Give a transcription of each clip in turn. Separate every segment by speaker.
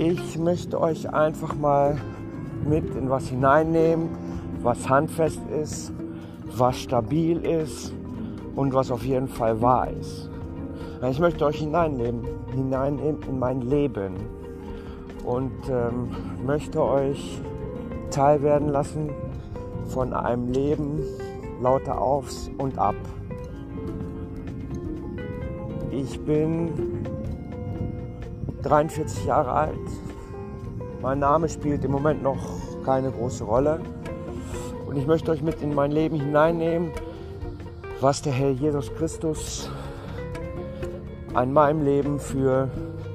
Speaker 1: Ich möchte euch einfach mal mit in was hineinnehmen, was handfest ist, was stabil ist und was auf jeden Fall wahr ist. Ich möchte euch hineinnehmen, hineinnehmen in mein Leben und ähm, möchte euch teilwerden lassen von einem Leben lauter Aufs und Ab. Ich bin 43 Jahre alt. Mein Name spielt im Moment noch keine große Rolle. Und ich möchte euch mit in mein Leben hineinnehmen, was der Herr Jesus Christus an meinem Leben für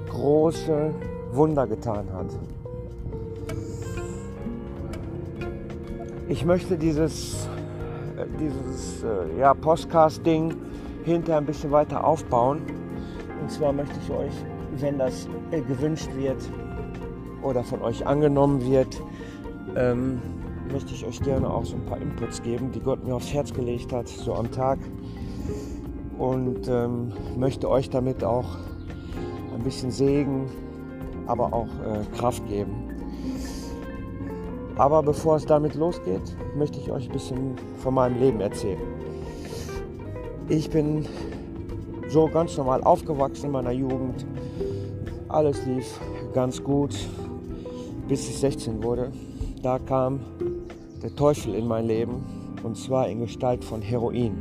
Speaker 1: große Wunder getan hat. Ich möchte dieses, äh, dieses äh, ja, Podcast-Ding hinterher ein bisschen weiter aufbauen. Und zwar möchte ich euch, wenn das äh, gewünscht wird oder von euch angenommen wird, ähm, möchte ich euch gerne auch so ein paar Inputs geben, die Gott mir aufs Herz gelegt hat, so am Tag. Und ähm, möchte euch damit auch ein bisschen Segen, aber auch äh, Kraft geben. Aber bevor es damit losgeht, möchte ich euch ein bisschen von meinem Leben erzählen. Ich bin so ganz normal aufgewachsen in meiner Jugend. Alles lief ganz gut, bis ich 16 wurde. Da kam der Teufel in mein Leben und zwar in Gestalt von Heroin.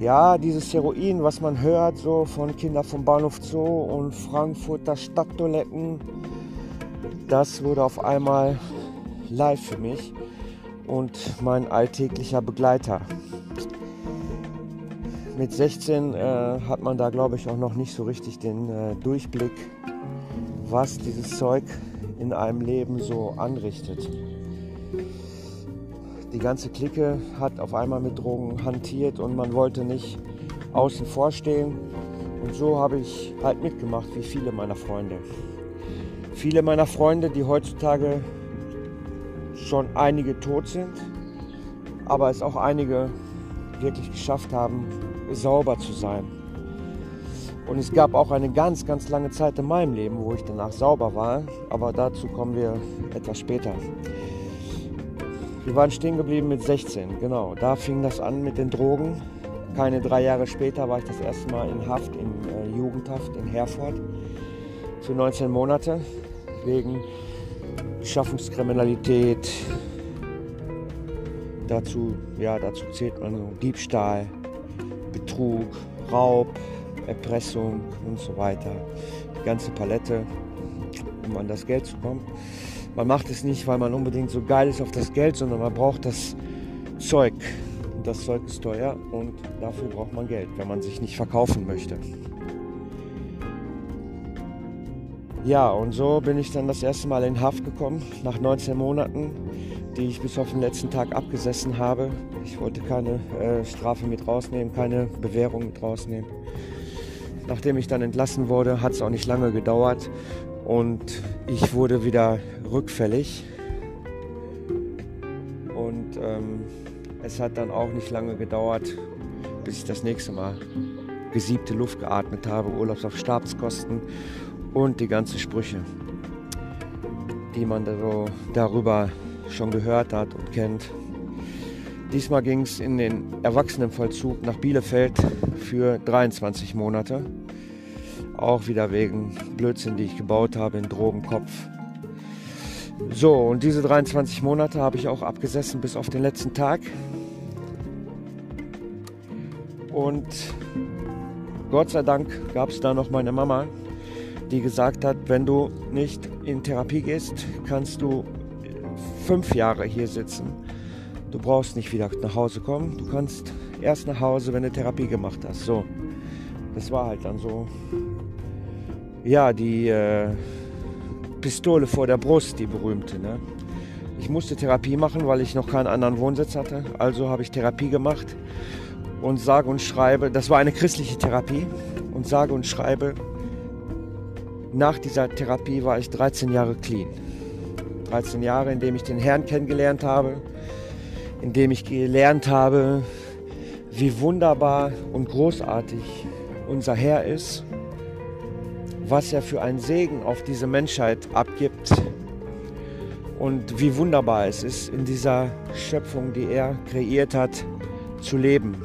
Speaker 1: Ja, dieses Heroin, was man hört, so von Kindern vom Bahnhof Zoo und Frankfurter Stadttoiletten, das wurde auf einmal live für mich und mein alltäglicher Begleiter mit 16 äh, hat man da, glaube ich, auch noch nicht so richtig den äh, Durchblick, was dieses Zeug in einem Leben so anrichtet. Die ganze Clique hat auf einmal mit Drogen hantiert und man wollte nicht außen vor stehen. Und so habe ich halt mitgemacht, wie viele meiner Freunde. Viele meiner Freunde, die heutzutage schon einige tot sind, aber es auch einige wirklich geschafft haben, sauber zu sein. Und es gab auch eine ganz, ganz lange Zeit in meinem Leben, wo ich danach sauber war, aber dazu kommen wir etwas später. Wir waren stehen geblieben mit 16, genau. Da fing das an mit den Drogen. Keine drei Jahre später war ich das erste Mal in Haft, in äh, Jugendhaft in Herford für 19 Monate wegen Beschaffungskriminalität. Dazu, ja, dazu zählt man so Diebstahl, Betrug, Raub, Erpressung und so weiter. Die ganze Palette, um an das Geld zu kommen. Man macht es nicht, weil man unbedingt so geil ist auf das Geld, sondern man braucht das Zeug. Und das Zeug ist teuer und dafür braucht man Geld, wenn man sich nicht verkaufen möchte. Ja, und so bin ich dann das erste Mal in Haft gekommen, nach 19 Monaten die ich bis auf den letzten Tag abgesessen habe. Ich wollte keine äh, Strafe mit rausnehmen, keine Bewährung mit rausnehmen. Nachdem ich dann entlassen wurde, hat es auch nicht lange gedauert und ich wurde wieder rückfällig. Und ähm, es hat dann auch nicht lange gedauert, bis ich das nächste Mal gesiebte Luft geatmet habe, Urlaubs auf Stabskosten und die ganzen Sprüche, die man so darüber schon gehört hat und kennt. Diesmal ging es in den Erwachsenenvollzug nach Bielefeld für 23 Monate. Auch wieder wegen Blödsinn, die ich gebaut habe in Drogenkopf. So, und diese 23 Monate habe ich auch abgesessen bis auf den letzten Tag. Und Gott sei Dank gab es da noch meine Mama, die gesagt hat, wenn du nicht in Therapie gehst, kannst du fünf Jahre hier sitzen. Du brauchst nicht wieder nach Hause kommen. Du kannst erst nach Hause, wenn du Therapie gemacht hast. So, das war halt dann so. Ja, die äh, Pistole vor der Brust, die berühmte. Ne? Ich musste Therapie machen, weil ich noch keinen anderen Wohnsitz hatte. Also habe ich Therapie gemacht und sage und schreibe, das war eine christliche Therapie und sage und schreibe, nach dieser Therapie war ich 13 Jahre clean. 13 Jahre, in dem ich den Herrn kennengelernt habe, in dem ich gelernt habe, wie wunderbar und großartig unser Herr ist, was er für einen Segen auf diese Menschheit abgibt und wie wunderbar es ist, in dieser Schöpfung, die er kreiert hat, zu leben.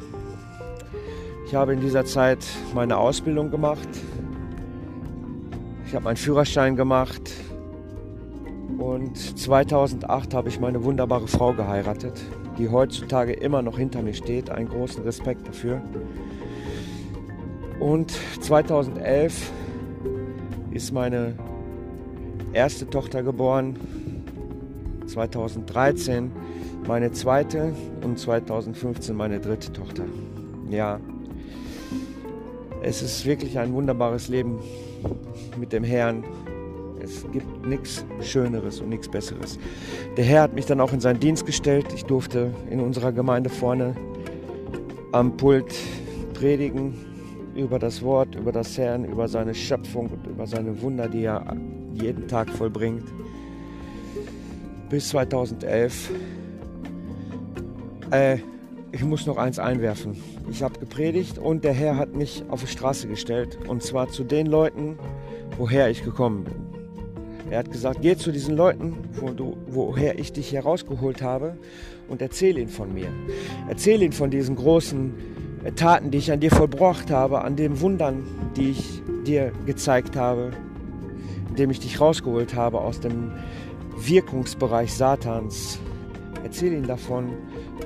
Speaker 1: Ich habe in dieser Zeit meine Ausbildung gemacht. Ich habe meinen Führerschein gemacht. Und 2008 habe ich meine wunderbare Frau geheiratet, die heutzutage immer noch hinter mir steht. Einen großen Respekt dafür. Und 2011 ist meine erste Tochter geboren. 2013 meine zweite und 2015 meine dritte Tochter. Ja, es ist wirklich ein wunderbares Leben mit dem Herrn. Es gibt nichts Schöneres und nichts Besseres. Der Herr hat mich dann auch in seinen Dienst gestellt. Ich durfte in unserer Gemeinde vorne am Pult predigen über das Wort, über das Herrn, über seine Schöpfung und über seine Wunder, die er jeden Tag vollbringt. Bis 2011. Äh, ich muss noch eins einwerfen. Ich habe gepredigt und der Herr hat mich auf die Straße gestellt. Und zwar zu den Leuten, woher ich gekommen bin. Er hat gesagt, geh zu diesen Leuten, wo du, woher ich dich herausgeholt habe und erzähle ihnen von mir. Erzähle ihnen von diesen großen äh, Taten, die ich an dir vollbracht habe, an den Wundern, die ich dir gezeigt habe, indem ich dich rausgeholt habe aus dem Wirkungsbereich Satans. Erzähle ihnen davon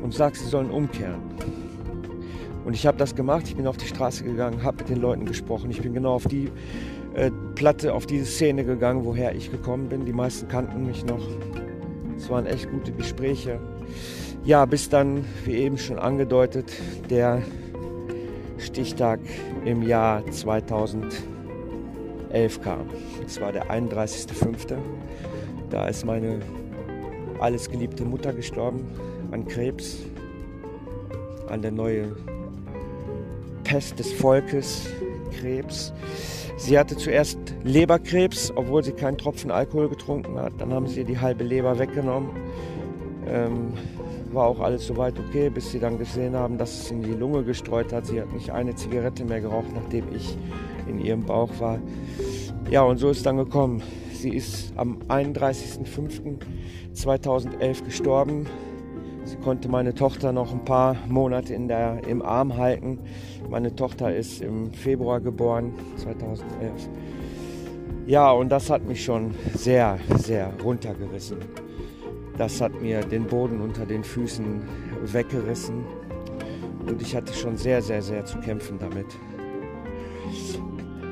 Speaker 1: und sag, sie sollen umkehren. Und ich habe das gemacht, ich bin auf die Straße gegangen, habe mit den Leuten gesprochen. Ich bin genau auf die äh, Platte, auf diese Szene gegangen, woher ich gekommen bin. Die meisten kannten mich noch. Es waren echt gute Gespräche. Ja, bis dann, wie eben schon angedeutet, der Stichtag im Jahr 2011 kam. Es war der 31.05. Da ist meine alles geliebte Mutter gestorben an Krebs, an der neue Pest des Volkes, Krebs. Sie hatte zuerst Leberkrebs, obwohl sie keinen Tropfen Alkohol getrunken hat. Dann haben sie ihr die halbe Leber weggenommen. Ähm, war auch alles soweit okay, bis sie dann gesehen haben, dass es in die Lunge gestreut hat. Sie hat nicht eine Zigarette mehr geraucht, nachdem ich in ihrem Bauch war. Ja, und so ist dann gekommen. Sie ist am 31.05.2011 gestorben. Sie konnte meine Tochter noch ein paar Monate in der, im Arm halten. Meine Tochter ist im Februar geboren, 2011. Ja, und das hat mich schon sehr, sehr runtergerissen. Das hat mir den Boden unter den Füßen weggerissen. Und ich hatte schon sehr, sehr, sehr zu kämpfen damit.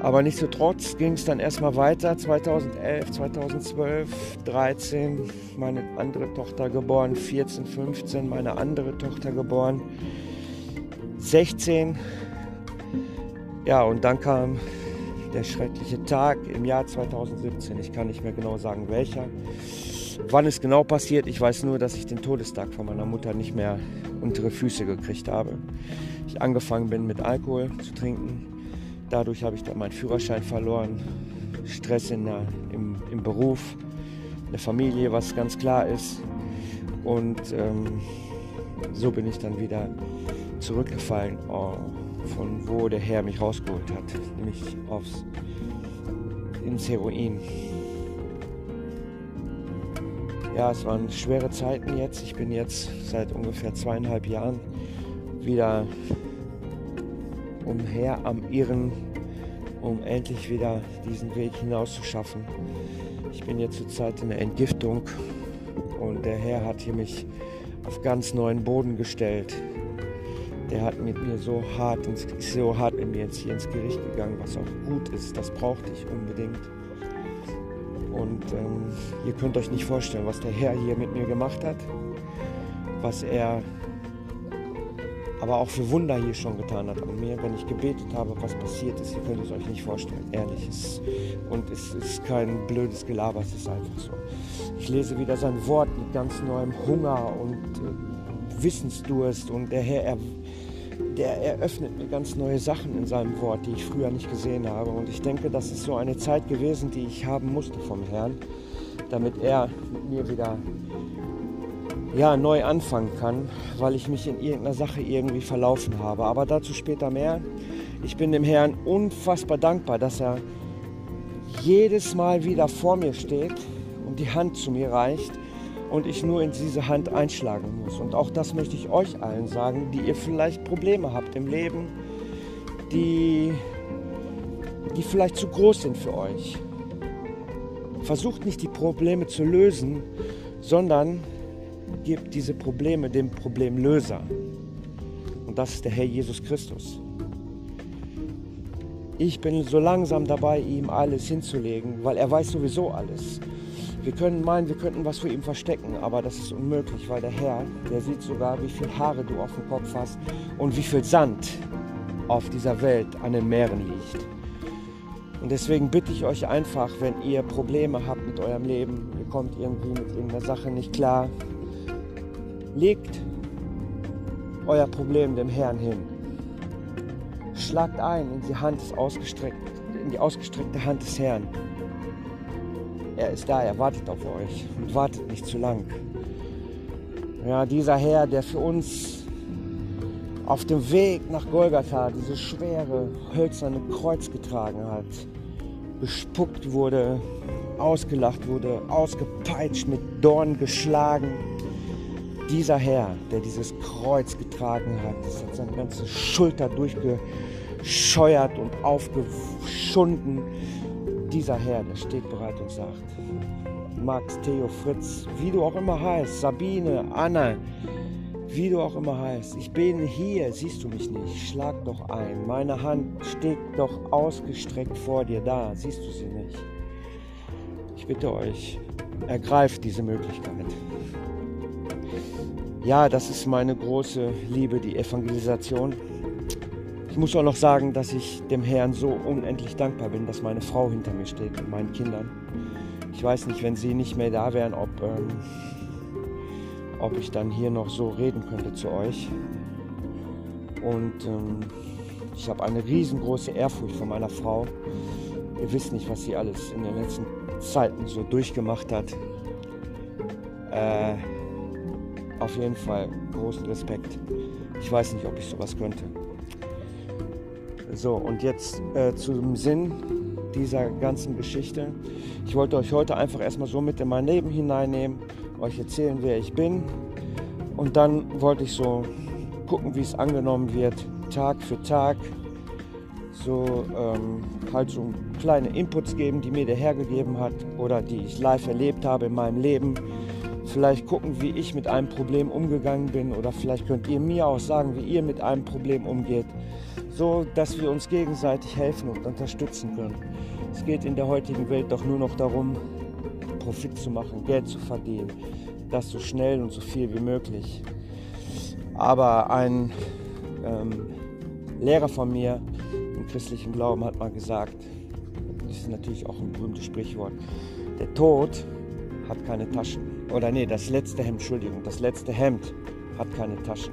Speaker 1: Aber nichtsdestotrotz ging es dann erstmal weiter. 2011, 2012, 13 meine andere Tochter geboren, 14, 15 meine andere Tochter geboren, 16. Ja, und dann kam der schreckliche Tag im Jahr 2017. Ich kann nicht mehr genau sagen welcher. Wann es genau passiert, ich weiß nur, dass ich den Todestag von meiner Mutter nicht mehr unter die Füße gekriegt habe. Ich angefangen bin mit Alkohol zu trinken Dadurch habe ich dann meinen Führerschein verloren. Stress in der, im, im Beruf, in der Familie, was ganz klar ist. Und ähm, so bin ich dann wieder zurückgefallen, oh, von wo der Herr mich rausgeholt hat, nämlich aufs, ins Heroin. Ja, es waren schwere Zeiten jetzt. Ich bin jetzt seit ungefähr zweieinhalb Jahren wieder umher am Irren, um endlich wieder diesen Weg hinaus zu schaffen. Ich bin jetzt zurzeit in der Entgiftung und der Herr hat hier mich auf ganz neuen Boden gestellt. Der hat mit mir so hart, ins, so hart mit mir jetzt hier ins Gericht gegangen, was auch gut ist. Das brauchte ich unbedingt. Und ähm, ihr könnt euch nicht vorstellen, was der Herr hier mit mir gemacht hat, was er aber auch für Wunder hier schon getan hat an mir, wenn ich gebetet habe, was passiert ist. Ihr könnt es euch nicht vorstellen, ehrlich. Es, und es ist kein blödes Gelaber, es ist einfach so. Ich lese wieder sein Wort mit ganz neuem Hunger und äh, Wissensdurst und der Herr, er, der eröffnet mir ganz neue Sachen in seinem Wort, die ich früher nicht gesehen habe. Und ich denke, das ist so eine Zeit gewesen, die ich haben musste vom Herrn, damit er mit mir wieder ja, neu anfangen kann, weil ich mich in irgendeiner Sache irgendwie verlaufen habe. Aber dazu später mehr. Ich bin dem Herrn unfassbar dankbar, dass er jedes Mal wieder vor mir steht und die Hand zu mir reicht und ich nur in diese Hand einschlagen muss. Und auch das möchte ich euch allen sagen, die ihr vielleicht Probleme habt im Leben, die, die vielleicht zu groß sind für euch. Versucht nicht die Probleme zu lösen, sondern gebt diese Probleme dem Problemlöser. Und das ist der Herr Jesus Christus. Ich bin so langsam dabei, ihm alles hinzulegen, weil er weiß sowieso alles. Wir können meinen, wir könnten was für ihn verstecken, aber das ist unmöglich, weil der Herr, der sieht sogar, wie viel Haare du auf dem Kopf hast und wie viel Sand auf dieser Welt an den Meeren liegt. Und deswegen bitte ich euch einfach, wenn ihr Probleme habt mit eurem Leben, ihr kommt irgendwie mit irgendeiner Sache nicht klar, legt euer Problem dem Herrn hin. Schlagt ein in die Hand des ausgestreckt, in die ausgestreckte Hand des Herrn. Er ist da, er wartet auf euch und wartet nicht zu lang. Ja, dieser Herr, der für uns auf dem Weg nach Golgatha dieses schwere, hölzerne Kreuz getragen hat, bespuckt wurde, ausgelacht wurde, ausgepeitscht, mit Dornen geschlagen. Dieser Herr, der dieses Kreuz getragen hat, das hat seine ganze Schulter durchgescheuert und aufgeschunden dieser Herr, der steht bereit und sagt, Max, Theo, Fritz, wie du auch immer heißt, Sabine, Anna, wie du auch immer heißt, ich bin hier, siehst du mich nicht, schlag doch ein. Meine Hand steht doch ausgestreckt vor dir da, siehst du sie nicht. Ich bitte euch, ergreift diese Möglichkeit. Ja, das ist meine große Liebe, die Evangelisation. Ich muss auch noch sagen, dass ich dem Herrn so unendlich dankbar bin, dass meine Frau hinter mir steht und meinen Kindern. Ich weiß nicht, wenn sie nicht mehr da wären, ob, ähm, ob ich dann hier noch so reden könnte zu euch. Und ähm, ich habe eine riesengroße Ehrfurcht vor meiner Frau. Ihr wisst nicht, was sie alles in den letzten Zeiten so durchgemacht hat. Äh, auf jeden Fall großen Respekt. Ich weiß nicht, ob ich sowas könnte. So, und jetzt äh, zum Sinn dieser ganzen Geschichte. Ich wollte euch heute einfach erstmal so mit in mein Leben hineinnehmen, euch erzählen, wer ich bin. Und dann wollte ich so gucken, wie es angenommen wird, Tag für Tag. So ähm, halt so kleine Inputs geben, die mir der Herr gegeben hat oder die ich live erlebt habe in meinem Leben. Vielleicht gucken, wie ich mit einem Problem umgegangen bin oder vielleicht könnt ihr mir auch sagen, wie ihr mit einem Problem umgeht so dass wir uns gegenseitig helfen und unterstützen können. Es geht in der heutigen Welt doch nur noch darum, Profit zu machen, Geld zu verdienen, das so schnell und so viel wie möglich. Aber ein ähm, Lehrer von mir im christlichen Glauben hat mal gesagt, das ist natürlich auch ein berühmtes Sprichwort, der Tod hat keine Taschen. Oder nee, das letzte Hemd, Entschuldigung, das letzte Hemd hat keine Taschen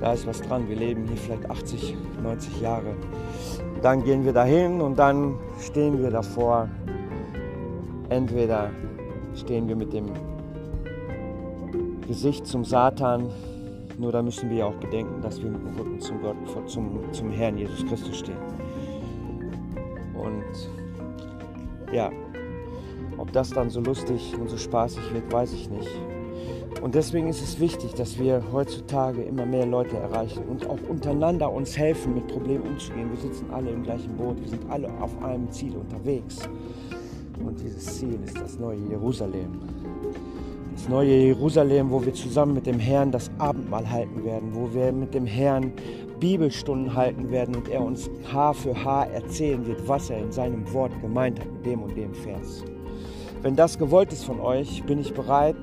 Speaker 1: da ist was dran. Wir leben hier vielleicht 80, 90 Jahre. Dann gehen wir dahin und dann stehen wir davor. Entweder stehen wir mit dem Gesicht zum Satan, nur da müssen wir ja auch bedenken, dass wir mit dem Rücken zum Gott, zum, zum Herrn Jesus Christus stehen. Und ja, ob das dann so lustig und so spaßig wird, weiß ich nicht. Und deswegen ist es wichtig, dass wir heutzutage immer mehr Leute erreichen und auch untereinander uns helfen, mit Problemen umzugehen. Wir sitzen alle im gleichen Boot, wir sind alle auf einem Ziel unterwegs. Und dieses Ziel ist das neue Jerusalem. Das neue Jerusalem, wo wir zusammen mit dem Herrn das Abendmahl halten werden, wo wir mit dem Herrn Bibelstunden halten werden und er uns Haar für Haar erzählen wird, was er in seinem Wort gemeint hat mit dem und dem Vers. Wenn das gewollt ist von euch, bin ich bereit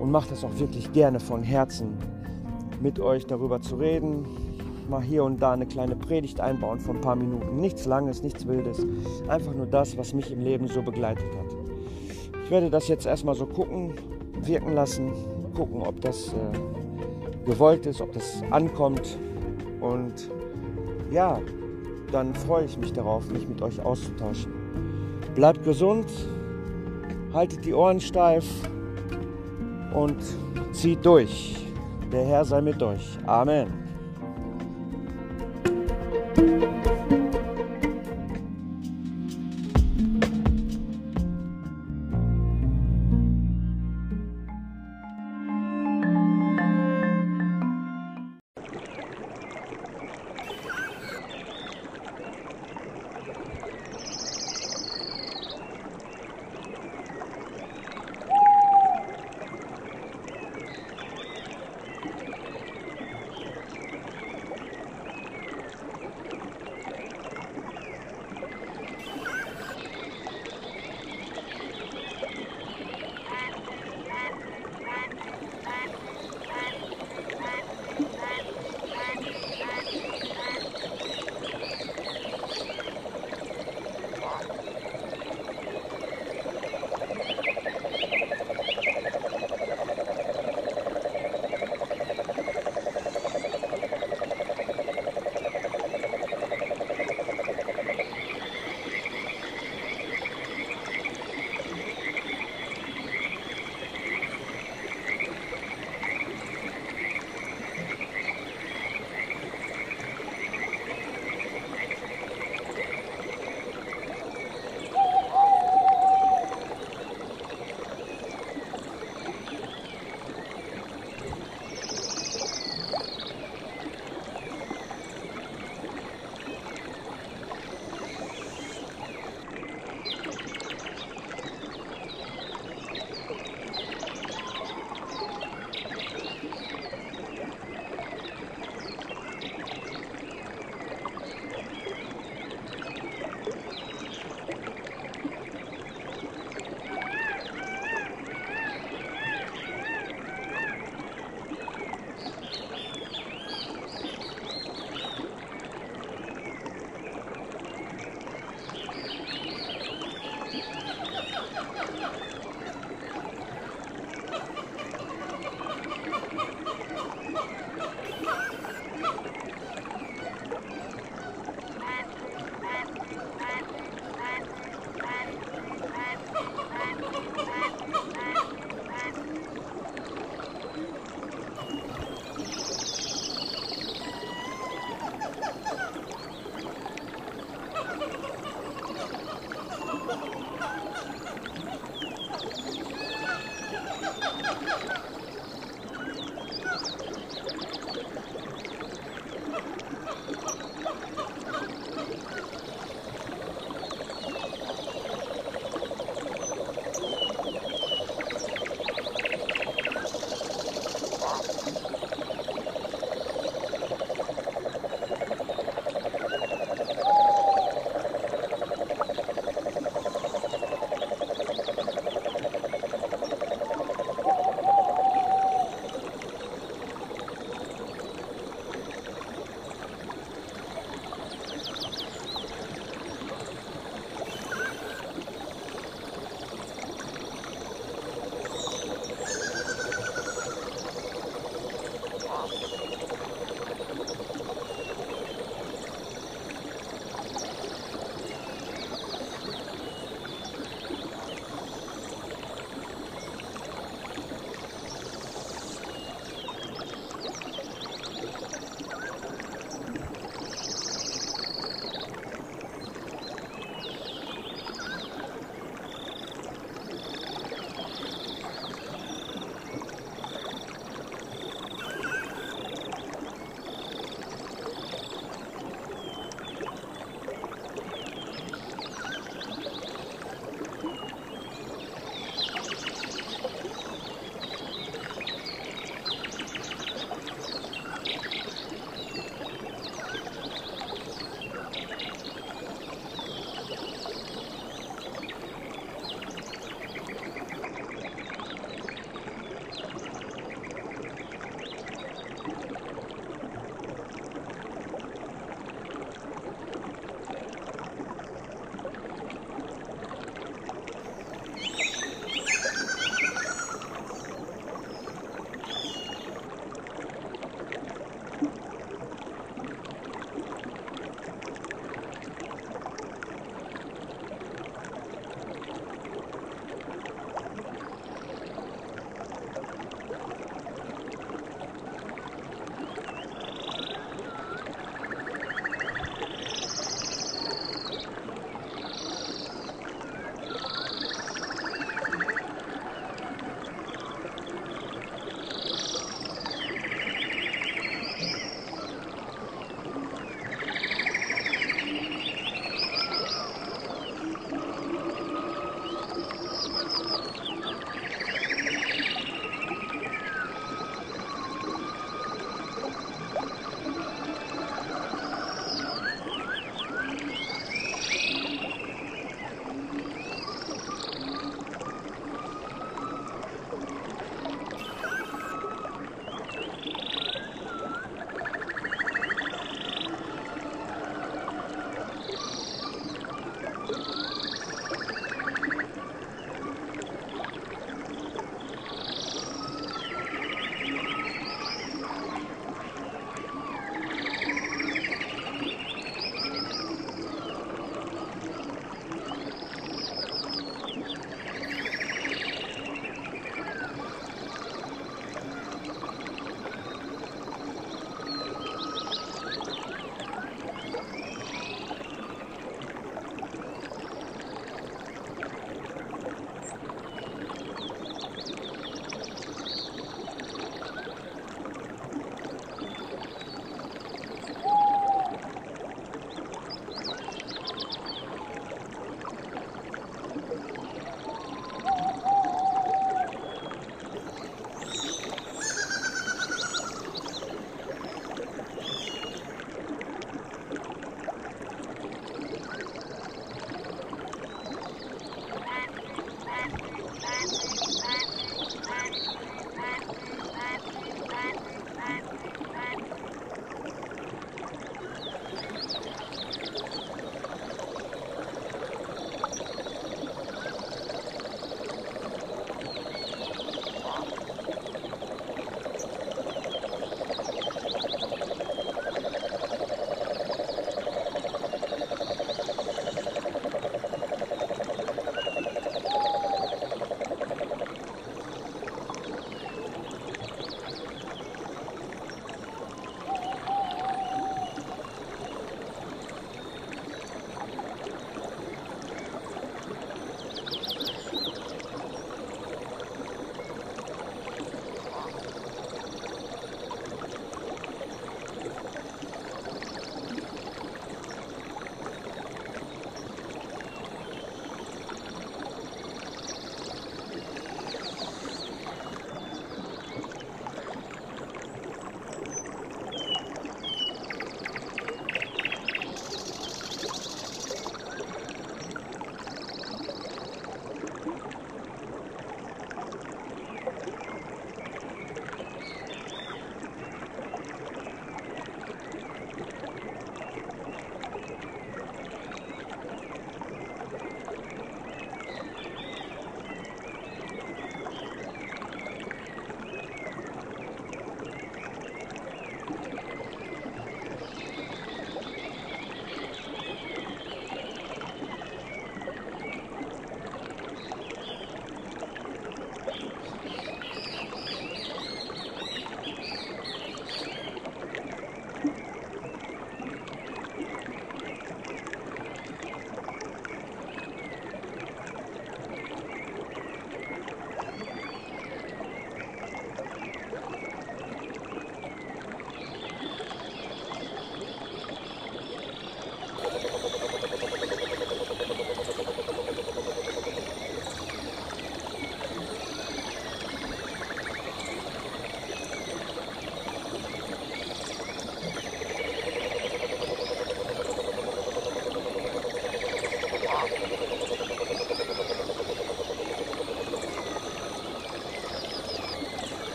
Speaker 1: und mache das auch wirklich gerne von Herzen, mit euch darüber zu reden. Mal hier und da eine kleine Predigt einbauen von ein paar Minuten. Nichts Langes, nichts Wildes. Einfach nur das, was mich im Leben so begleitet hat. Ich werde das jetzt erstmal so gucken, wirken lassen, gucken, ob das äh, gewollt ist, ob das ankommt. Und ja, dann freue ich mich darauf, mich mit euch auszutauschen. Bleibt gesund, haltet die Ohren steif und zieht durch. Der Herr sei mit euch. Amen.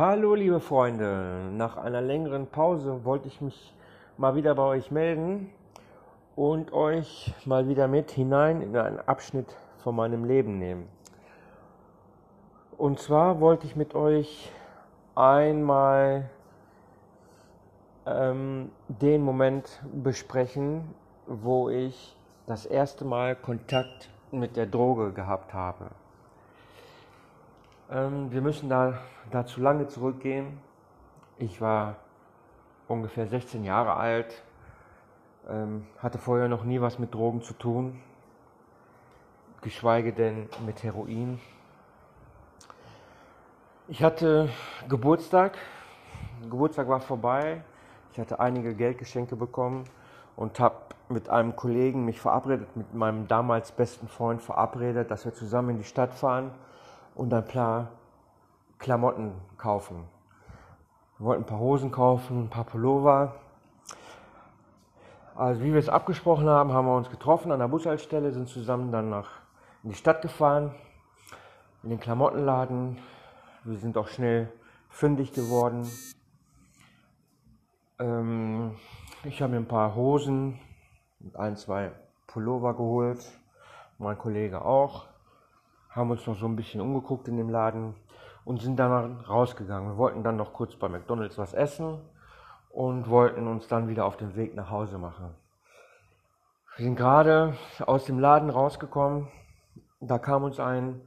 Speaker 1: Hallo liebe Freunde, nach einer längeren Pause wollte ich mich mal wieder bei euch melden und euch mal wieder mit hinein in einen Abschnitt von meinem Leben nehmen. Und zwar wollte ich mit euch einmal ähm, den Moment besprechen, wo ich das erste Mal Kontakt mit der Droge gehabt habe. Ähm, wir müssen da, da zu lange zurückgehen. Ich war ungefähr 16 Jahre alt, ähm, hatte vorher noch nie was mit Drogen zu tun, geschweige denn mit Heroin. Ich hatte Geburtstag, Geburtstag war vorbei, ich hatte einige Geldgeschenke bekommen und habe mit einem Kollegen mich verabredet, mit meinem damals besten Freund verabredet, dass wir zusammen in die Stadt fahren und ein paar Klamotten kaufen. Wir wollten ein paar Hosen kaufen, ein paar Pullover. Also wie wir es abgesprochen haben, haben wir uns getroffen an der Bushaltestelle, sind zusammen dann nach in die Stadt gefahren, in den Klamottenladen. Wir sind auch schnell fündig geworden. Ähm, ich habe mir ein paar Hosen und ein, zwei Pullover geholt, mein Kollege auch haben uns noch so ein bisschen umgeguckt in dem Laden und sind dann rausgegangen. Wir wollten dann noch kurz bei McDonald's was essen und wollten uns dann wieder auf den Weg nach Hause machen. Wir sind gerade aus dem Laden rausgekommen. Da kam uns ein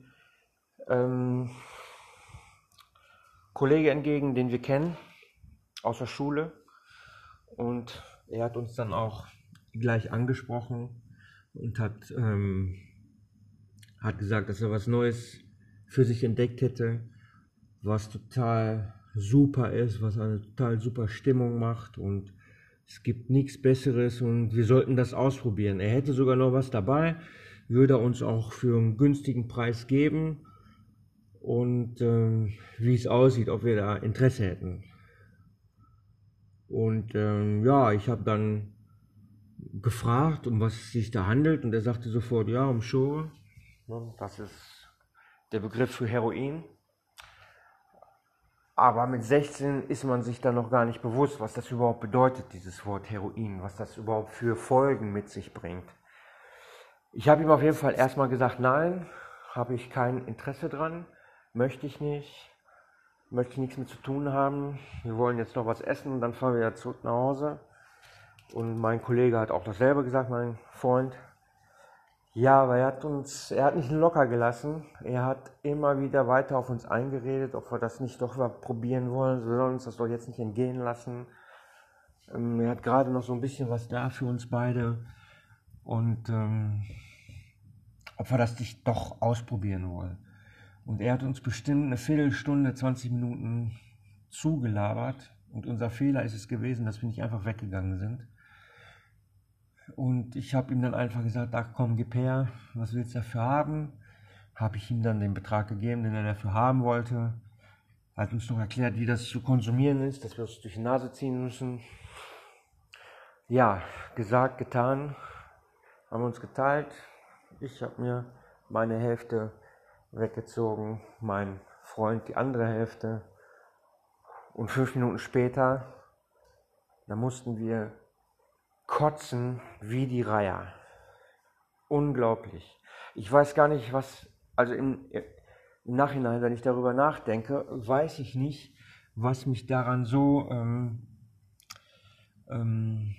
Speaker 1: ähm, Kollege entgegen, den wir kennen aus der Schule. Und er hat uns dann auch gleich angesprochen und hat ähm, hat gesagt, dass er was Neues für sich entdeckt hätte, was total super ist, was eine total super Stimmung macht und es gibt nichts Besseres und wir sollten das ausprobieren. Er hätte sogar noch was dabei, würde uns auch für einen günstigen Preis geben und ähm, wie es aussieht, ob wir da Interesse hätten. Und ähm, ja, ich habe dann gefragt, um was es sich da handelt und er sagte sofort, ja, um Show. Ne? Das ist der Begriff für Heroin. Aber mit 16 ist man sich dann noch gar nicht bewusst, was das überhaupt bedeutet, dieses Wort Heroin, was das überhaupt für Folgen mit sich bringt. Ich habe ihm auf jeden Fall erstmal gesagt, nein, habe ich kein Interesse dran, möchte ich nicht, möchte ich nichts mit zu tun haben. Wir wollen jetzt noch was essen und dann fahren wir zurück nach Hause. Und mein Kollege hat auch dasselbe gesagt, mein Freund. Ja, aber er hat uns, er hat nicht locker gelassen. Er hat immer wieder weiter auf uns eingeredet, ob wir das nicht doch mal probieren wollen. Wir sollen uns das doch jetzt nicht entgehen lassen. Ähm, er hat gerade noch so ein bisschen was da für uns beide. Und ähm, ob wir das nicht doch ausprobieren wollen. Und er hat uns bestimmt eine Viertelstunde, 20 Minuten zugelabert. Und unser Fehler ist es gewesen, dass wir nicht einfach weggegangen sind. Und ich habe ihm dann einfach gesagt, ach komm, gib her, was willst du dafür haben? Habe ich ihm dann den Betrag gegeben, den er dafür haben wollte. Hat uns noch erklärt, wie das zu konsumieren ist, dass wir es durch die Nase ziehen müssen. Ja, gesagt, getan, haben wir uns geteilt. Ich habe mir meine Hälfte weggezogen, mein Freund die andere Hälfte. Und fünf Minuten später, da mussten wir kotzen wie die Reiher. Unglaublich. Ich weiß gar nicht, was, also im, im Nachhinein, wenn ich darüber nachdenke, weiß ich nicht, was mich daran so ähm, ähm,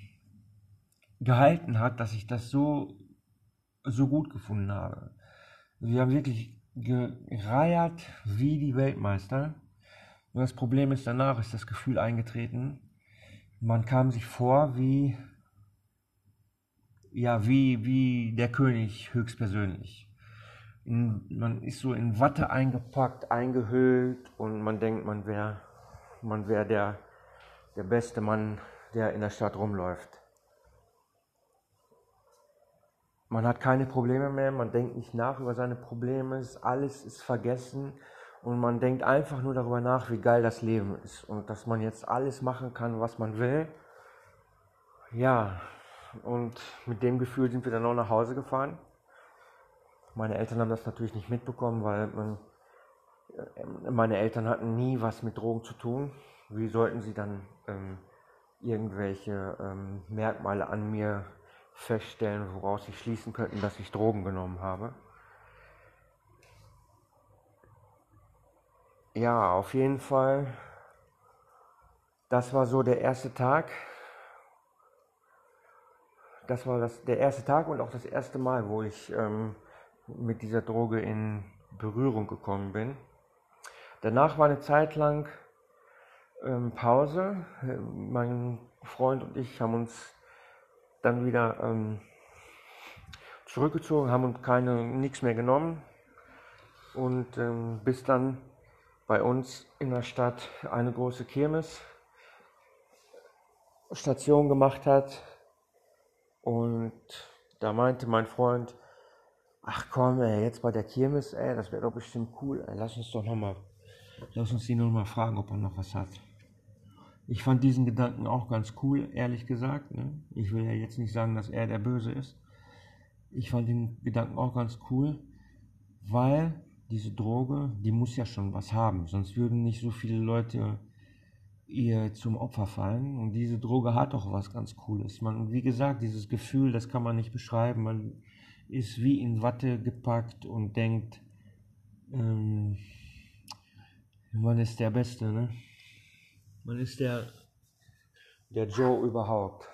Speaker 1: gehalten hat, dass ich das so, so gut gefunden habe. Wir haben wirklich gereiert wie die Weltmeister. Und das Problem ist, danach ist das Gefühl eingetreten, man kam sich vor wie ja, wie, wie der König höchstpersönlich. In, man ist so in Watte eingepackt, eingehüllt und man denkt, man wäre man wär der, der beste Mann, der in der Stadt rumläuft. Man hat keine Probleme mehr, man denkt nicht nach über seine Probleme, alles ist vergessen und man denkt einfach nur darüber nach, wie geil das Leben ist und dass man jetzt alles machen kann, was man will. Ja, und mit dem Gefühl sind wir dann auch nach Hause gefahren. Meine Eltern haben das natürlich nicht mitbekommen, weil man äh, meine Eltern hatten nie was mit Drogen zu tun. Wie sollten sie dann ähm, irgendwelche ähm, Merkmale an mir feststellen, woraus sie schließen könnten, dass ich Drogen genommen habe? Ja, auf jeden Fall. Das war so der erste Tag. Das war das, der erste Tag und auch das erste Mal, wo ich ähm, mit dieser Droge in Berührung gekommen bin. Danach war eine Zeit lang ähm, Pause. Mein Freund und ich haben uns dann wieder ähm, zurückgezogen, haben uns keine nichts mehr genommen und ähm, bis dann bei uns in der Stadt eine große Kirmes Station gemacht hat und da meinte mein Freund, ach komm, ey, jetzt bei der Kirmes, ey, das wäre doch bestimmt cool, ey, lass uns doch nochmal, lass uns ihn nochmal fragen, ob er noch was hat. Ich fand diesen Gedanken auch ganz cool, ehrlich gesagt. Ne? Ich will ja jetzt nicht sagen, dass er der Böse ist. Ich fand den Gedanken auch ganz cool, weil diese Droge, die muss ja schon was haben, sonst würden nicht so viele Leute ihr zum Opfer fallen. Und diese Droge hat auch was ganz Cooles. Man, wie gesagt, dieses Gefühl, das kann man nicht beschreiben. Man ist wie in Watte gepackt und denkt, ähm, man ist der Beste, ne? Man ist der, der Joe überhaupt.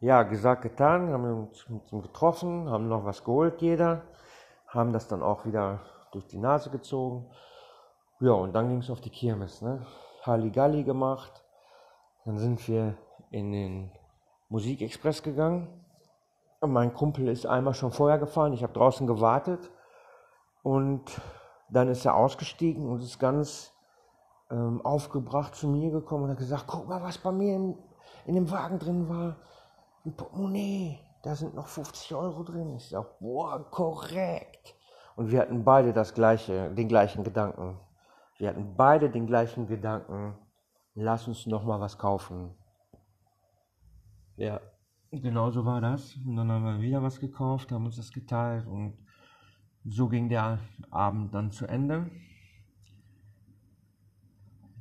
Speaker 1: Ja, gesagt, getan, haben uns, uns getroffen, haben noch was geholt, jeder, haben das dann auch wieder durch die Nase gezogen. Ja, und dann ging es auf die Kirmes, ne? Halligalli gemacht. Dann sind wir in den Musikexpress gegangen. Und mein Kumpel ist einmal schon vorher gefahren. Ich habe draußen gewartet. Und dann ist er ausgestiegen und ist ganz ähm, aufgebracht zu mir gekommen und hat gesagt, guck mal, was bei mir in, in dem Wagen drin war. Ein Portemonnaie, da sind noch 50 Euro drin. Ich sage, boah, korrekt. Und wir hatten beide das gleiche, den gleichen Gedanken. Wir hatten beide den gleichen Gedanken, lass uns noch mal was kaufen. Ja, genau so war das. Und dann haben wir wieder was gekauft, haben uns das geteilt und so ging der Abend dann zu Ende.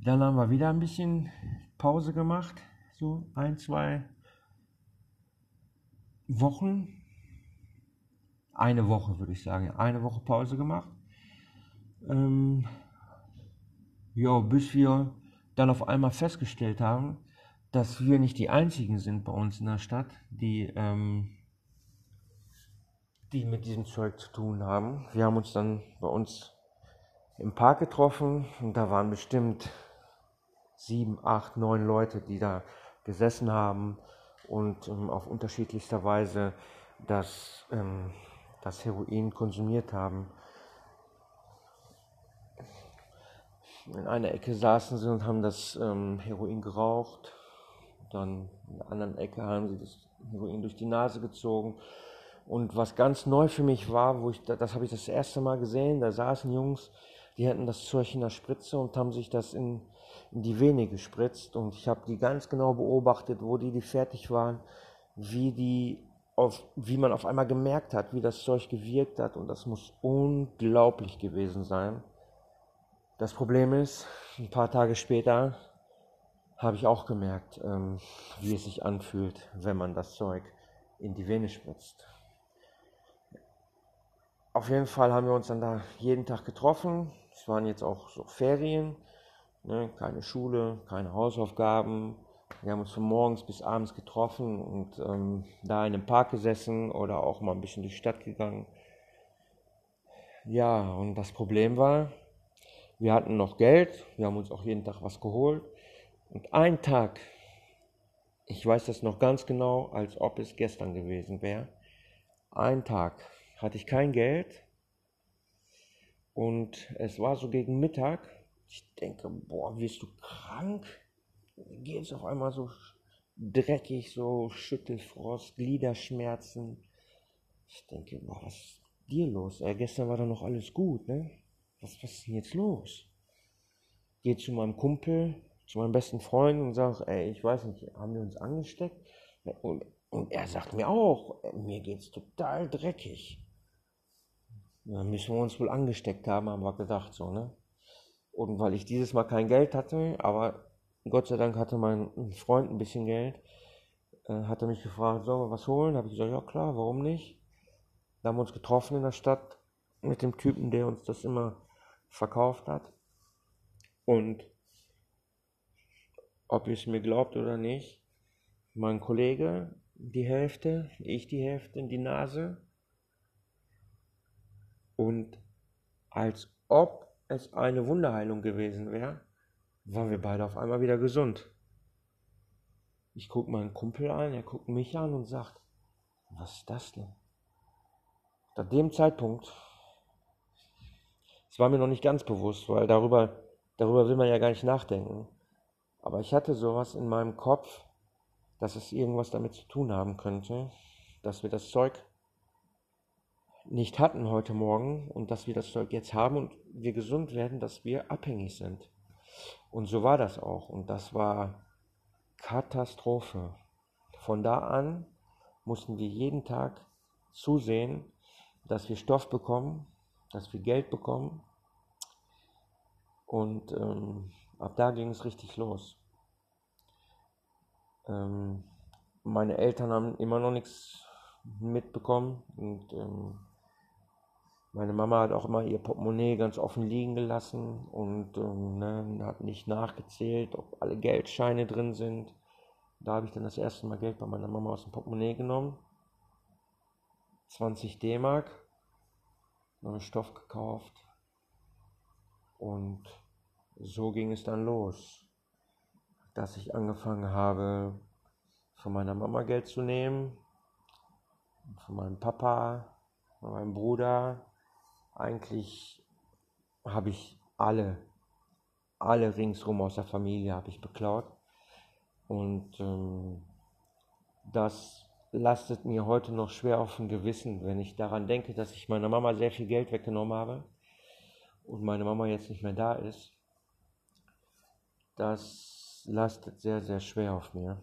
Speaker 1: Dann haben wir wieder ein bisschen Pause gemacht, so ein, zwei Wochen. Eine Woche würde ich sagen, eine Woche Pause gemacht. Ähm, ja, bis wir dann auf einmal festgestellt haben, dass wir nicht die einzigen sind bei uns in der Stadt, die, ähm, die mit diesem Zeug zu tun haben. Wir haben uns dann bei uns im Park getroffen und da waren bestimmt sieben, acht, neun Leute, die da gesessen haben und ähm, auf unterschiedlichster Weise das, ähm, das Heroin konsumiert haben. In einer Ecke saßen sie und haben das ähm, Heroin geraucht. Dann in der anderen Ecke haben sie das Heroin durch die Nase gezogen. Und was ganz neu für mich war, wo ich das habe ich das erste Mal gesehen, da saßen Jungs, die hatten das Zeug in der Spritze und haben sich das in in die Vene gespritzt und ich habe die ganz genau beobachtet, wo die, die fertig waren, wie die auf, wie man auf einmal gemerkt hat, wie das Zeug gewirkt hat und das muss unglaublich gewesen sein. Das Problem ist, ein paar Tage später habe ich auch gemerkt, ähm, wie es sich anfühlt, wenn man das Zeug in die Vene spritzt. Auf jeden Fall haben wir uns dann da jeden Tag getroffen. Es waren jetzt auch so Ferien. Ne? Keine Schule, keine Hausaufgaben. Wir haben uns von morgens bis abends getroffen und ähm, da in einem Park gesessen oder auch mal ein bisschen durch die Stadt gegangen. Ja, und das Problem war, wir hatten noch Geld, wir haben uns auch jeden Tag was geholt. Und ein Tag, ich weiß das noch ganz genau, als ob es gestern gewesen wäre, ein Tag hatte ich kein Geld und es war so gegen Mittag ich denke, boah, wirst du krank? Geht es auf einmal so dreckig, so Schüttelfrost, Gliederschmerzen. Ich denke, boah, was ist dir los? Äh, gestern war doch noch alles gut, ne? Was, was ist denn jetzt los? Geh zu meinem Kumpel, zu meinem besten Freund und sag, ey, ich weiß nicht, haben wir uns angesteckt? Und, und er sagt mir auch, mir geht's total dreckig. Da müssen wir uns wohl angesteckt haben, haben wir gedacht, so, ne? Und weil ich dieses Mal kein Geld hatte, aber Gott sei Dank hatte mein Freund ein bisschen Geld, äh, hat er mich gefragt, sollen wir was holen? Habe ich gesagt, ja klar, warum nicht? Da haben wir uns getroffen in der Stadt mit dem Typen, der uns das immer verkauft hat. Und ob ihr es mir glaubt oder nicht, mein Kollege die Hälfte, ich die Hälfte in die Nase. Und als ob es eine Wunderheilung gewesen wäre, waren wir beide auf einmal wieder gesund. Ich gucke meinen Kumpel an, er guckt mich an und sagt, was ist das denn? Ab dem Zeitpunkt, es war mir noch nicht ganz bewusst, weil darüber, darüber will man ja gar nicht nachdenken. Aber ich hatte sowas in meinem Kopf, dass es irgendwas damit zu tun haben könnte, dass wir das Zeug nicht hatten heute Morgen und dass wir das Zeug jetzt haben und wir gesund werden, dass wir abhängig sind. Und so war das auch. Und das war Katastrophe. Von da an mussten wir jeden Tag zusehen, dass wir Stoff bekommen, dass wir Geld bekommen. Und ähm, ab da ging es richtig los. Ähm, meine Eltern haben immer noch nichts mitbekommen und ähm, meine Mama hat auch immer ihr Portemonnaie ganz offen liegen gelassen und ähm, ne, hat nicht nachgezählt, ob alle Geldscheine drin sind. Da habe ich dann das erste Mal Geld bei meiner Mama aus dem Portemonnaie genommen. 20 D-Mark, neuen Stoff gekauft und so ging es dann los dass ich angefangen habe, von meiner Mama Geld zu nehmen, von meinem Papa, von meinem Bruder. Eigentlich habe ich alle, alle ringsrum aus der Familie habe ich beklaut. Und ähm, das lastet mir heute noch schwer auf dem Gewissen, wenn ich daran denke, dass ich meiner Mama sehr viel Geld weggenommen habe und meine Mama jetzt nicht mehr da ist. Das lastet sehr, sehr schwer auf mir.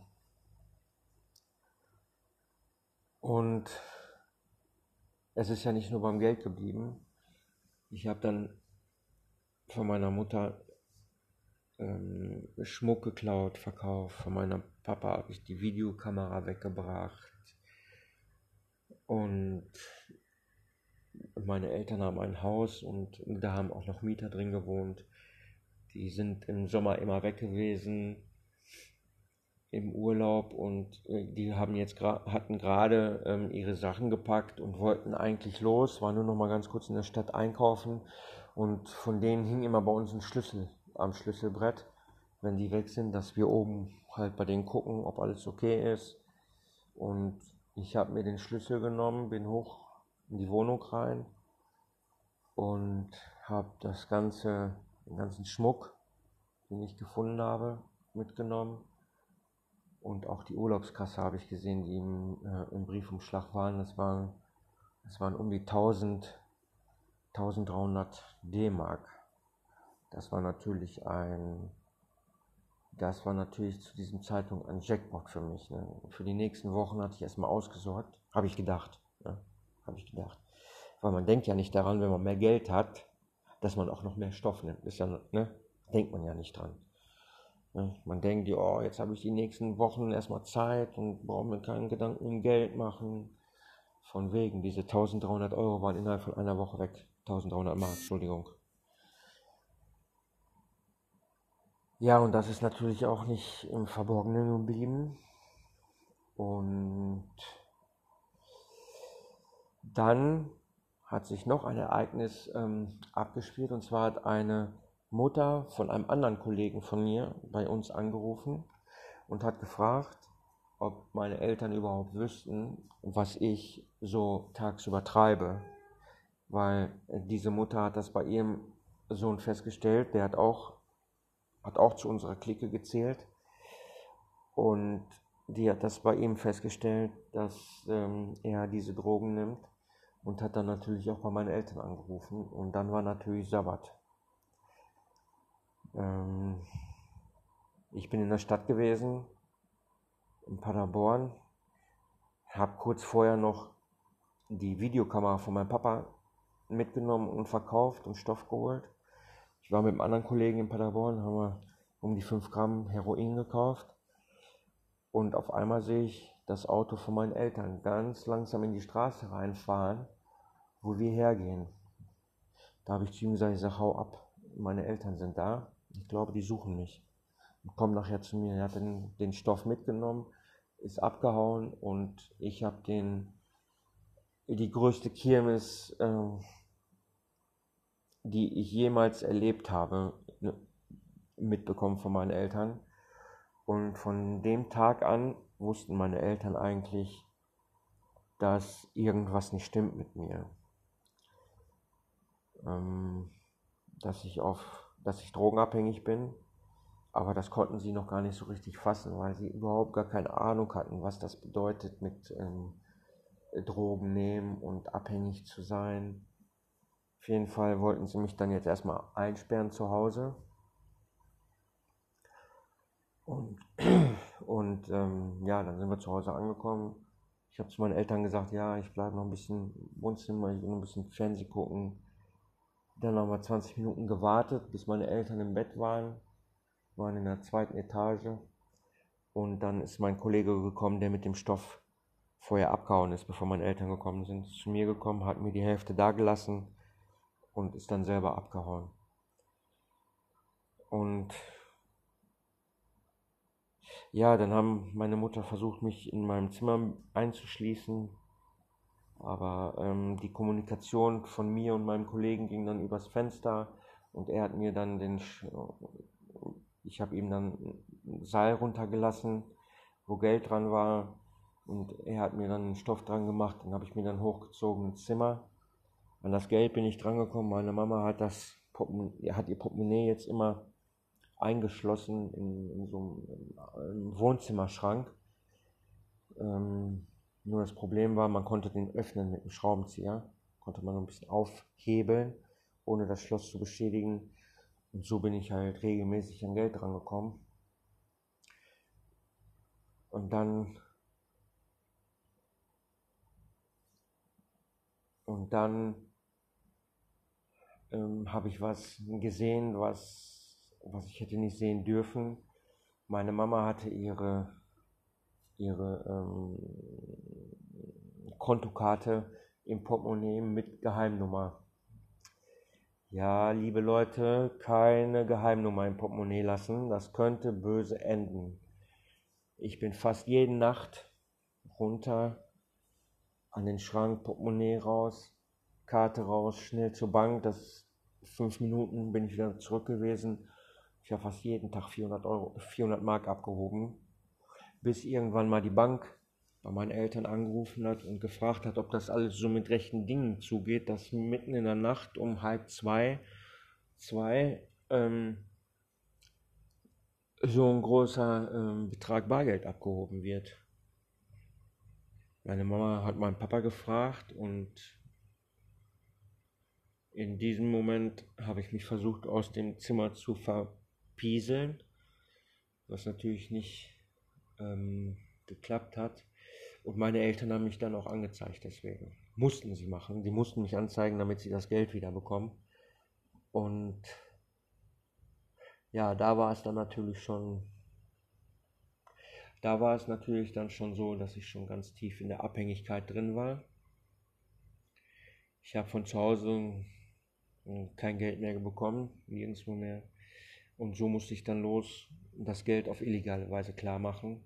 Speaker 1: Und es ist ja nicht nur beim Geld geblieben. Ich habe dann von meiner Mutter ähm, Schmuck geklaut, verkauft. Von meinem Papa habe ich die Videokamera weggebracht. Und meine Eltern haben ein Haus und da haben auch noch Mieter drin gewohnt. Die sind im Sommer immer weg gewesen im Urlaub und äh, die haben jetzt hatten gerade ähm, ihre Sachen gepackt und wollten eigentlich los, waren nur noch mal ganz kurz in der Stadt einkaufen und von denen hing immer bei uns ein Schlüssel am Schlüsselbrett, wenn die weg sind, dass wir oben halt bei denen gucken, ob alles okay ist. Und ich habe mir den Schlüssel genommen, bin hoch in die Wohnung rein und habe das ganze den ganzen Schmuck, den ich gefunden habe, mitgenommen. Und auch die Urlaubskasse habe ich gesehen, die im, äh, im Briefumschlag waren. Das waren, das waren um die 1000, 1300 D-Mark. Das war natürlich ein, das war natürlich zu diesem Zeitpunkt ein Jackpot für mich. Ne? Für die nächsten Wochen hatte ich erstmal ausgesorgt, habe ich gedacht. Ne? Habe ich gedacht. Weil man denkt ja nicht daran, wenn man mehr Geld hat, dass man auch noch mehr Stoff nimmt. Ist ja, ne? Denkt man ja nicht dran. Ne? Man denkt, oh, jetzt habe ich die nächsten Wochen erstmal Zeit und brauche mir keinen Gedanken um Geld machen. Von wegen, diese 1300 Euro waren innerhalb von einer Woche weg. 1300 Mark, Entschuldigung. Ja, und das ist natürlich auch nicht im Verborgenen geblieben. Und dann hat sich noch ein Ereignis ähm, abgespielt und zwar hat eine Mutter von einem anderen Kollegen von mir bei uns angerufen und hat gefragt, ob meine Eltern überhaupt wüssten, was ich so tagsüber treibe. Weil diese Mutter hat das bei ihrem Sohn festgestellt, der hat auch, hat auch zu unserer Clique gezählt. Und die hat das bei ihm festgestellt, dass ähm, er diese Drogen nimmt und hat dann natürlich auch bei meinen Eltern angerufen und dann war natürlich Sabbat. Ähm, ich bin in der Stadt gewesen, in Paderborn, habe kurz vorher noch die Videokamera von meinem Papa mitgenommen und verkauft und Stoff geholt. Ich war mit einem anderen Kollegen in Paderborn, haben wir um die 5 Gramm Heroin gekauft. Und auf einmal sehe ich das Auto von meinen Eltern ganz langsam in die Straße reinfahren, wo wir hergehen. Da habe ich zu ihm gesagt, ich sage, hau ab, meine Eltern sind da. Ich glaube, die suchen mich. Und kommen nachher zu mir. Er hat den, den Stoff mitgenommen, ist abgehauen und ich habe den die größte Kirmes, äh, die ich jemals erlebt habe, ne, mitbekommen von meinen Eltern. Und von dem Tag an wussten meine Eltern eigentlich, dass irgendwas nicht stimmt mit mir. Ähm, dass ich auf, dass ich drogenabhängig bin. Aber das konnten sie noch gar nicht so richtig fassen, weil sie überhaupt gar keine Ahnung hatten, was das bedeutet mit ähm, Drogen nehmen und abhängig zu sein. Jeden Fall wollten sie mich dann jetzt erstmal einsperren zu Hause. Und, und ähm, ja, dann sind wir zu Hause angekommen. Ich habe zu meinen Eltern gesagt, ja, ich bleibe noch ein bisschen im Wohnzimmer, ich will noch ein bisschen Fernsehen gucken. Dann wir 20 Minuten gewartet, bis meine Eltern im Bett waren. Waren in der zweiten Etage. Und dann ist mein Kollege gekommen, der mit dem Stoff vorher abgehauen ist, bevor meine Eltern gekommen sind. Ist zu mir gekommen, hat mir die Hälfte da gelassen und ist dann selber abgehauen. Und ja, dann haben meine Mutter versucht, mich in meinem Zimmer einzuschließen. Aber ähm, die Kommunikation von mir und meinem Kollegen ging dann übers Fenster und er hat mir dann den, ich habe ihm dann ein Seil runtergelassen, wo Geld dran war und er hat mir dann einen Stoff dran gemacht, den habe ich mir dann hochgezogen ins Zimmer. An das Geld bin ich drangekommen. Meine Mama hat das hat ihr Portemonnaie jetzt immer eingeschlossen in, in so einem Wohnzimmerschrank. Ähm, nur das Problem war, man konnte den öffnen mit einem Schraubenzieher. Konnte man ein bisschen aufhebeln, ohne das Schloss zu beschädigen. Und so bin ich halt regelmäßig an Geld drangekommen. Und dann und dann ähm, habe ich was gesehen, was, was ich hätte nicht sehen dürfen. Meine Mama hatte ihre, ihre ähm, Kontokarte im Portemonnaie mit Geheimnummer. Ja, liebe Leute, keine Geheimnummer im Portemonnaie lassen, das könnte böse enden. Ich bin fast jede Nacht runter an den Schrank, Portemonnaie raus, Karte raus, schnell zur Bank. Das fünf Minuten bin ich wieder zurück gewesen. Ich habe fast jeden Tag 400 Euro, 400 Mark abgehoben, bis irgendwann mal die Bank bei meinen Eltern angerufen hat und gefragt hat, ob das alles so mit rechten Dingen zugeht, dass mitten in der Nacht um halb zwei, zwei ähm, so ein großer ähm, Betrag Bargeld abgehoben wird. Meine Mama hat meinen Papa gefragt und in diesem Moment habe ich mich versucht, aus dem Zimmer zu verpieseln, was natürlich nicht ähm, geklappt hat. Und meine Eltern haben mich dann auch angezeigt, deswegen. Mussten sie machen. Die mussten mich anzeigen, damit sie das Geld wieder bekommen. Und ja, da war es dann natürlich schon. Da war es natürlich dann schon so, dass ich schon ganz tief in der Abhängigkeit drin war. Ich habe von zu Hause kein Geld mehr bekommen, nirgendwo mehr. Und so musste ich dann los das Geld auf illegale Weise klar machen.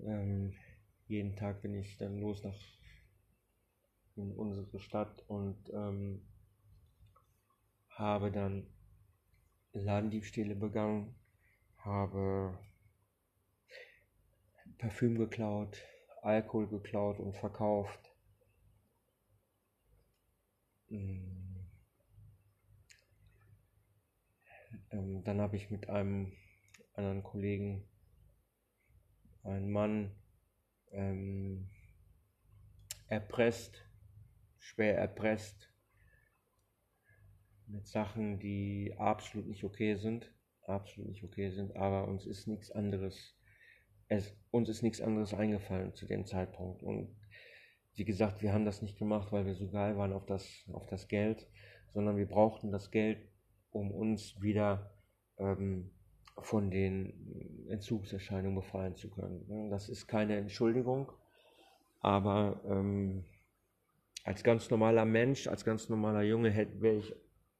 Speaker 1: Ähm, jeden Tag bin ich dann los nach in unsere Stadt und ähm, habe dann Ladendiebstähle begangen, habe Parfüm geklaut, Alkohol geklaut und verkauft. Hm. Ähm, dann habe ich mit einem anderen Kollegen, einen Mann, ähm, erpresst, schwer erpresst, mit Sachen, die absolut nicht okay sind, absolut nicht okay sind, aber uns ist nichts anderes, es, uns ist nichts anderes eingefallen zu dem Zeitpunkt. Und wie gesagt, wir haben das nicht gemacht, weil wir so geil waren auf das, auf das Geld, sondern wir brauchten das Geld um uns wieder ähm, von den Entzugserscheinungen befreien zu können. Das ist keine Entschuldigung, aber ähm, als ganz normaler Mensch, als ganz normaler Junge wäre ich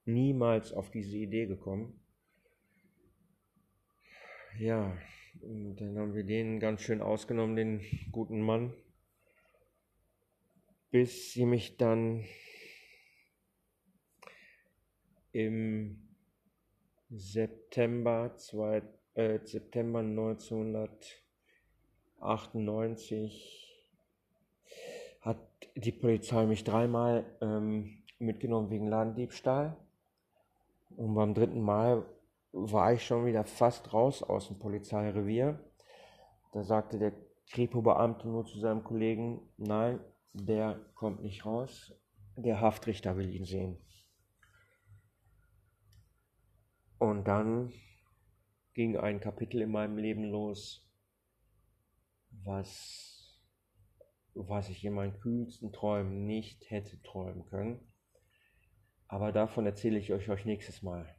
Speaker 1: niemals auf diese Idee gekommen. Ja, dann haben wir den ganz schön ausgenommen, den guten Mann, bis sie mich dann im September, zwei, äh, September 1998 hat die Polizei mich dreimal ähm, mitgenommen wegen Ladendiebstahl. Und beim dritten Mal war ich schon wieder fast raus aus dem Polizeirevier. Da sagte der Kripo-Beamte nur zu seinem Kollegen, nein, der kommt nicht raus, der Haftrichter will ihn sehen. Und dann ging ein Kapitel in meinem Leben los, was, was ich in meinen kühlsten Träumen nicht hätte träumen können. Aber davon erzähle ich euch, euch nächstes Mal.